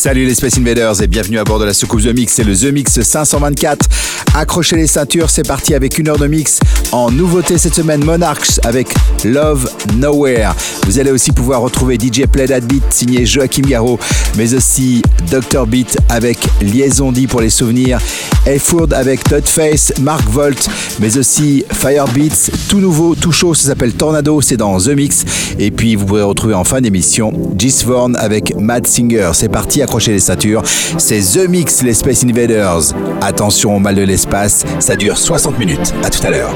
Salut les Space Invaders et bienvenue à bord de la soucoupe The Mix, c'est le The Mix 524. Accrochez les ceintures, c'est parti avec une heure de mix. En nouveauté cette semaine, Monarchs avec Love Nowhere. Vous allez aussi pouvoir retrouver DJ Play That Beat signé Joachim Garraud, mais aussi Dr Beat avec Liaison dit pour les souvenirs, Eford avec Todd Face, Mark Volt, mais aussi Fire Beats, tout nouveau, tout chaud, ça s'appelle Tornado, c'est dans The Mix. Et puis vous pourrez retrouver en fin d'émission Gisvorn avec Mad Singer. C'est parti, accrochez les ceintures. C'est The Mix, les Space Invaders. Attention au mal de l'espace, ça dure 60 minutes. À tout à l'heure.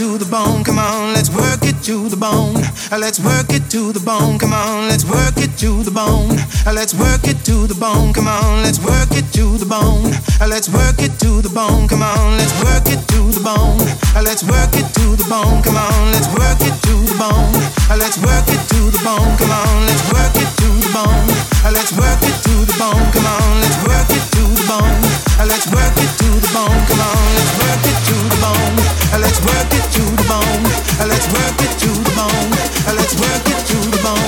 To the bone. Come on, let's work it to the bone. Let's work it to the bone. Come on, let's work it to the bone. Let's work it to the bone. Come on, let's work it to the bone. Let's work it to the bone. Come on, let's work it to the bone. Let's work it to the bone. Come on, let's work it to the bone. Let's work it to the bone. Come on, let's work it to the bone. Let's work it to the bone. Come on, let's work it bone. Let's work it to the bone. Come on, let's work it to the bone. Let's work it to the bone. Let's work it to the bone. Let's work it to the bone.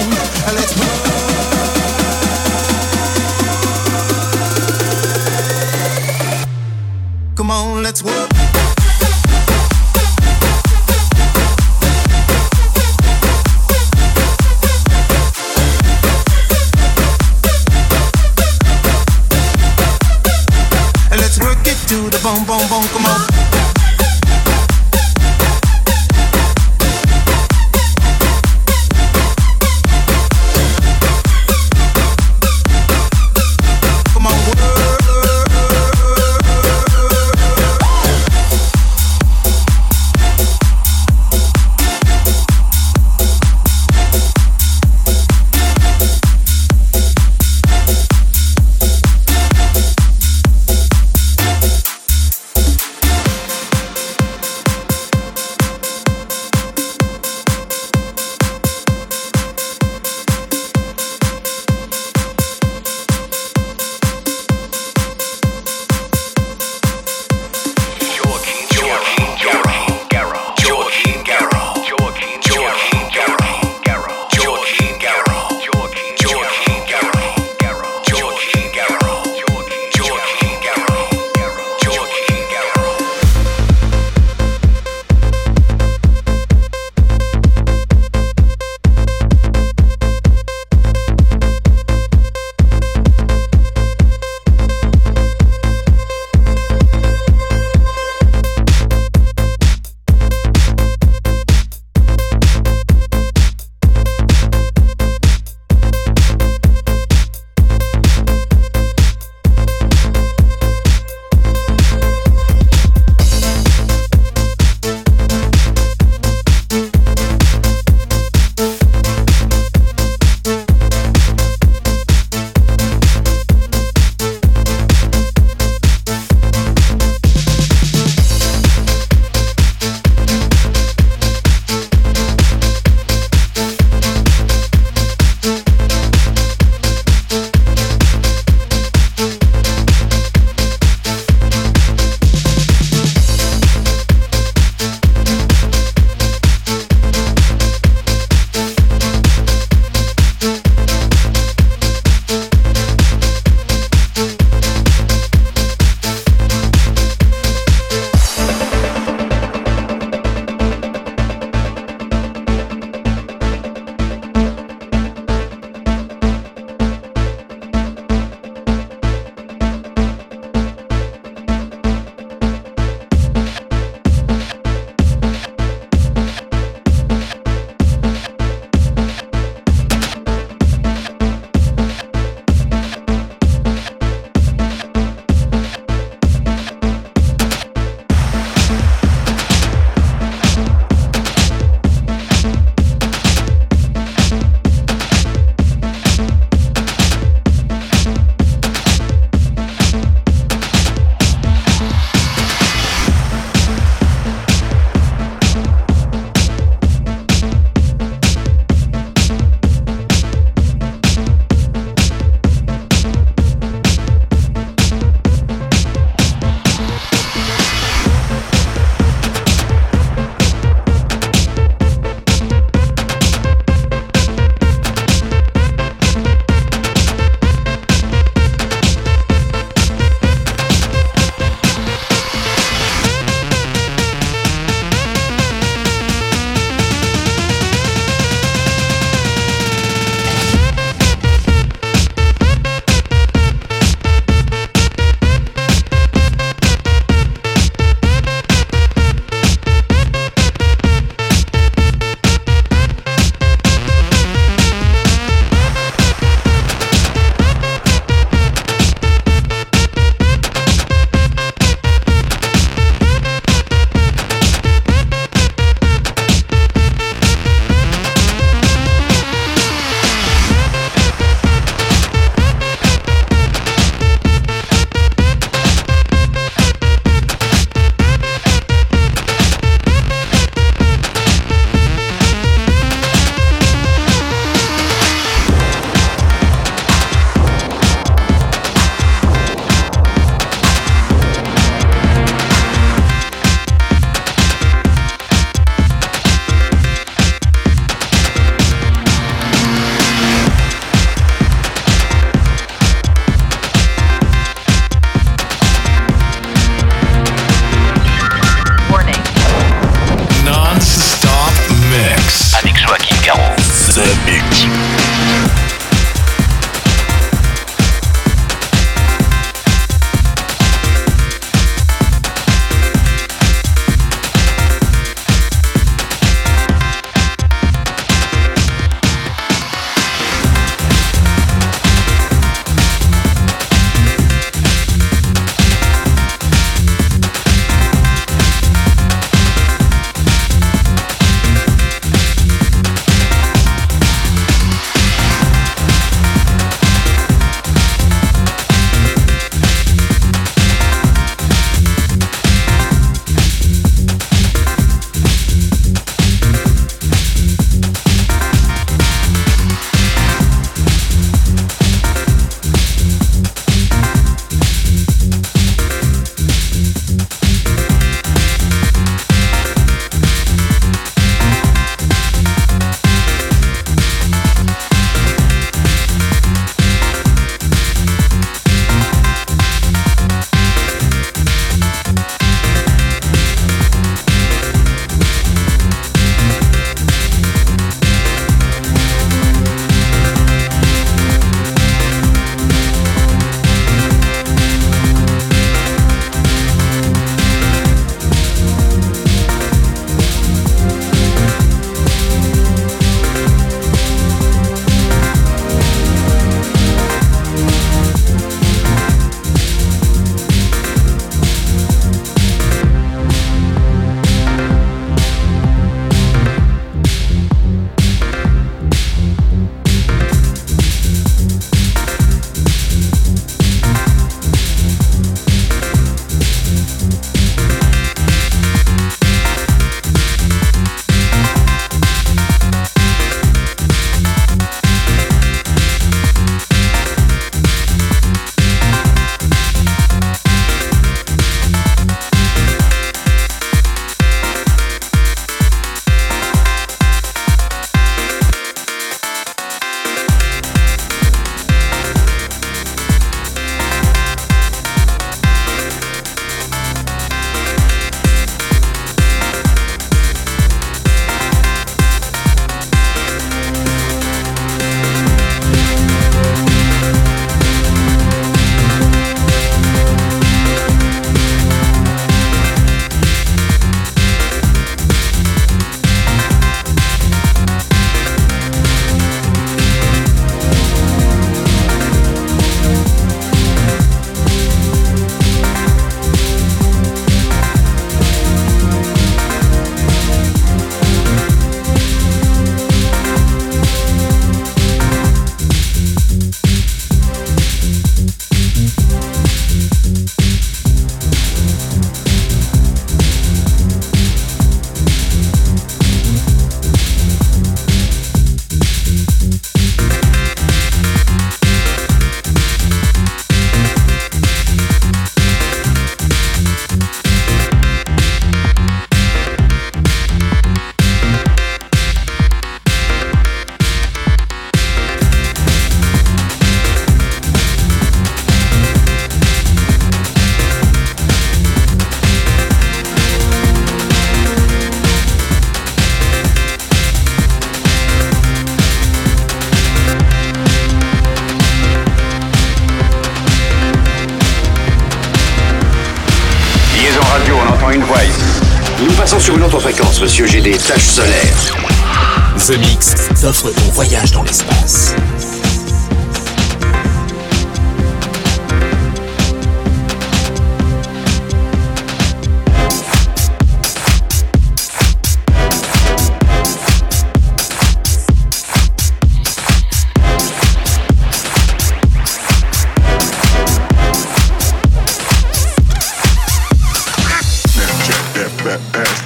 ce mix t'offre ton voyage dans l'espace.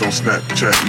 Snapchat,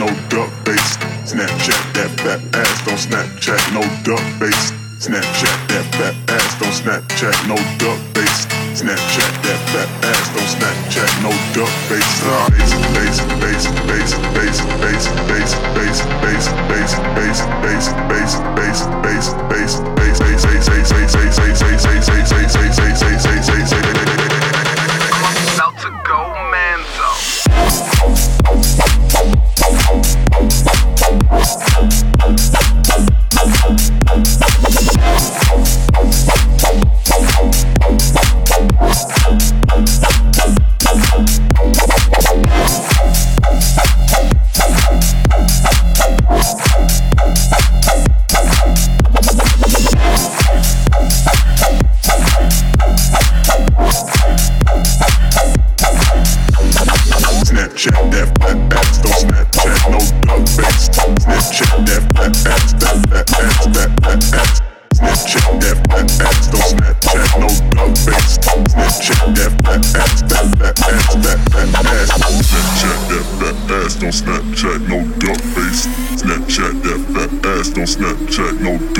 no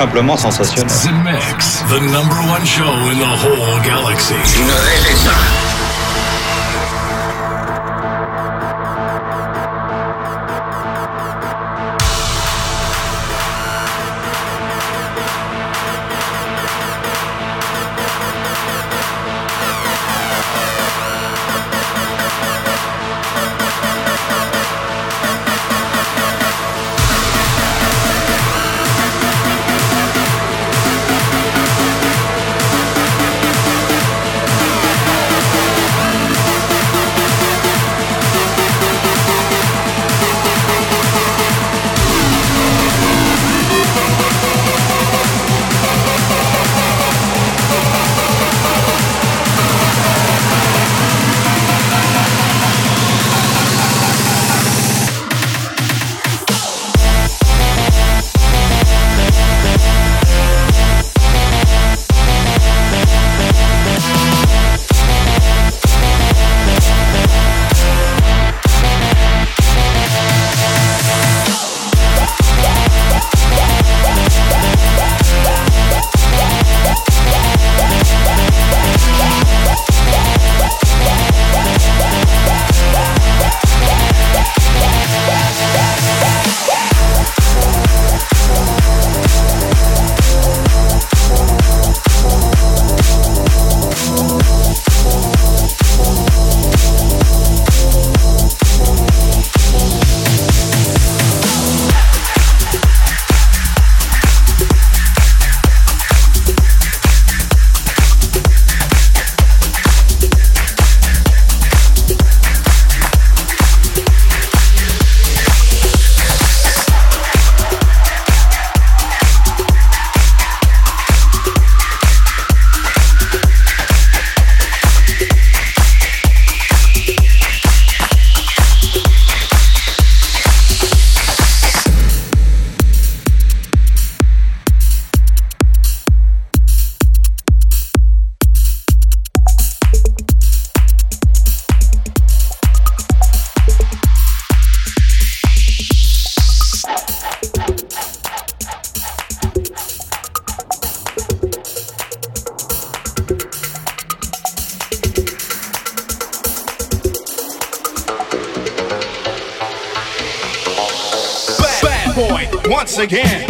simplement sensationnel. The Mix, the number one show in the whole galaxy. again.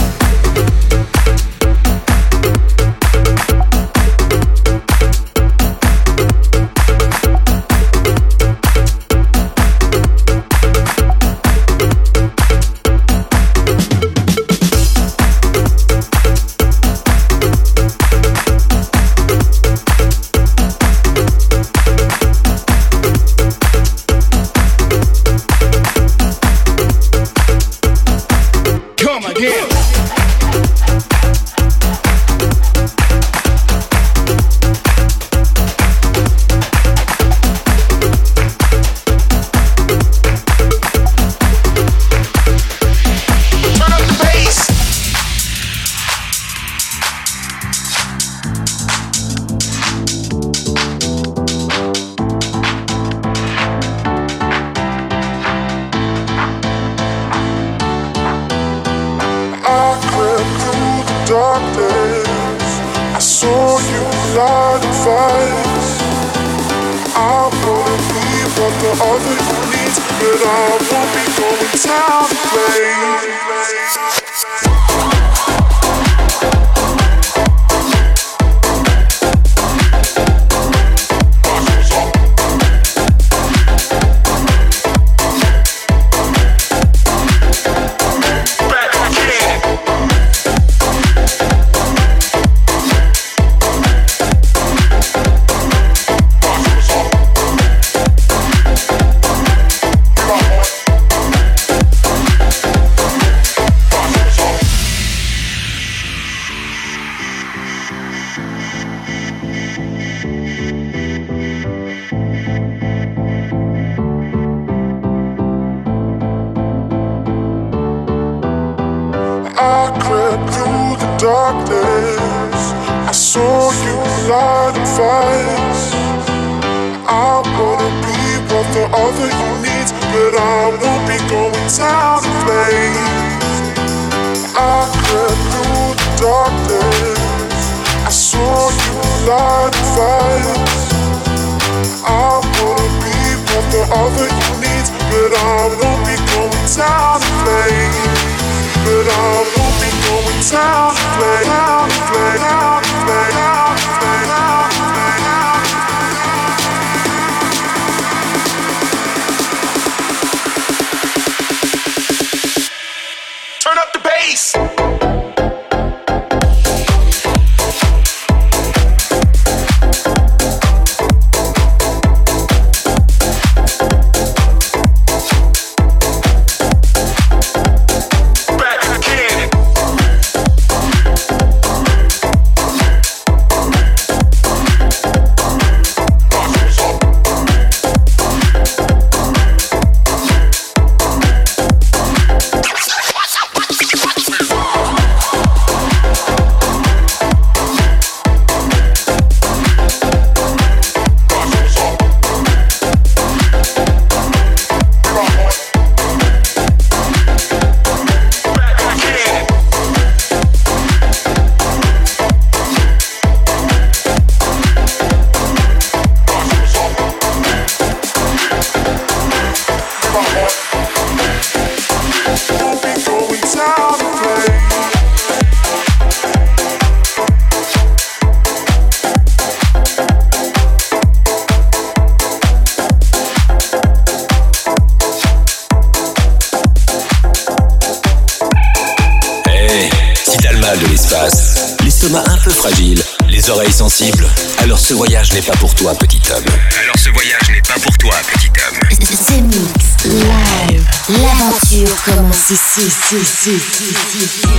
see, see, see, see.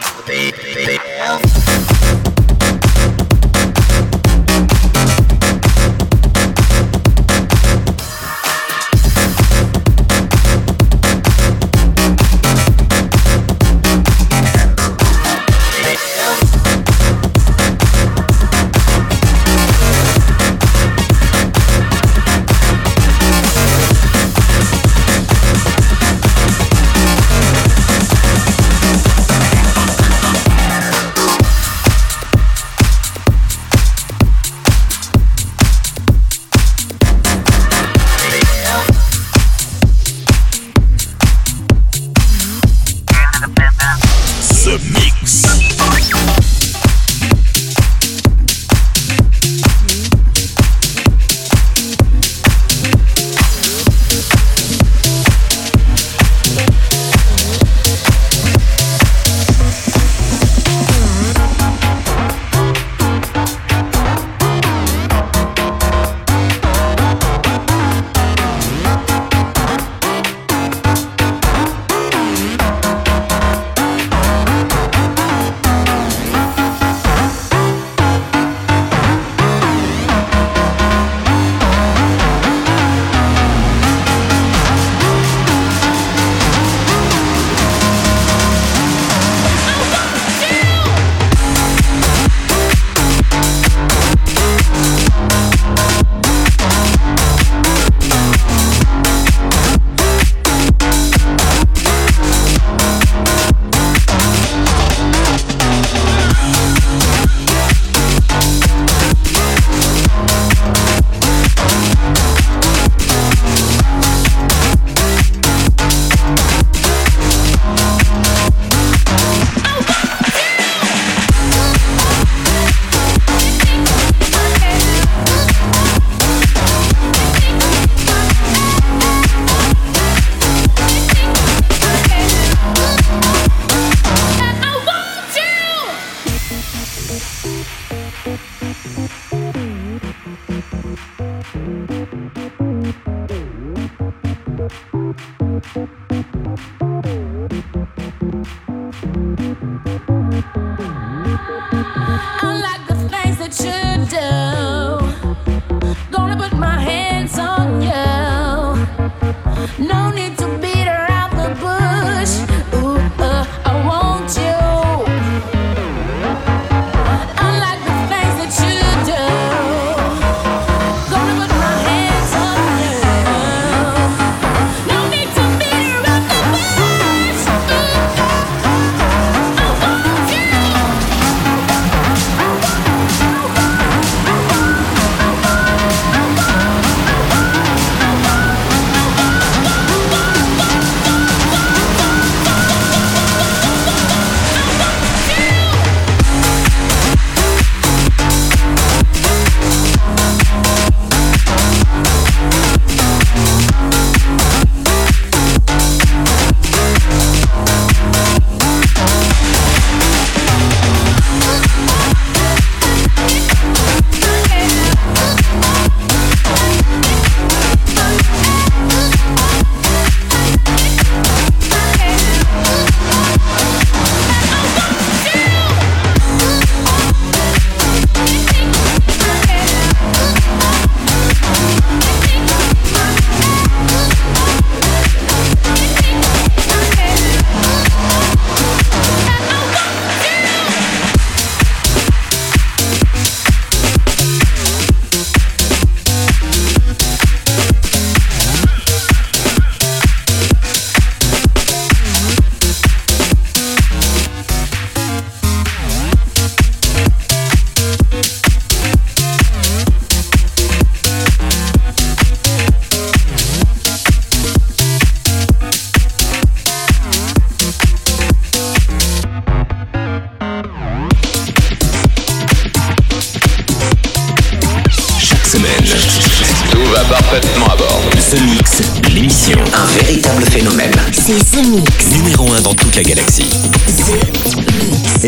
They, they, they,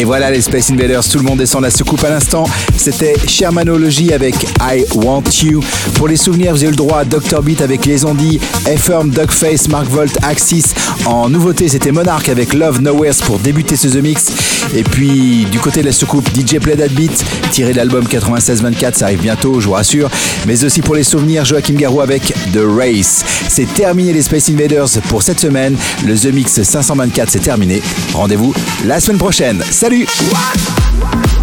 Et voilà les Space Invaders, tout le monde descend la soucoupe à l'instant. C'était Shermanology avec I Want You. Pour les souvenirs, vous avez le droit à Dr Beat avec Les Ondis, F-Firm, Dogface, Mark Volt, Axis. En nouveauté, c'était Monarch avec Love Nowheres pour débuter ce The Mix. Et puis, du côté de la soucoupe, DJ Play That Beat, tiré de l'album 96-24, ça arrive bientôt, je vous rassure. Mais aussi pour les souvenirs, Joachim Garou avec The Race. C'est terminé les Space Invaders pour cette semaine. Le The Mix 524, c'est terminé. Rendez-vous la semaine prochaine. Salut Je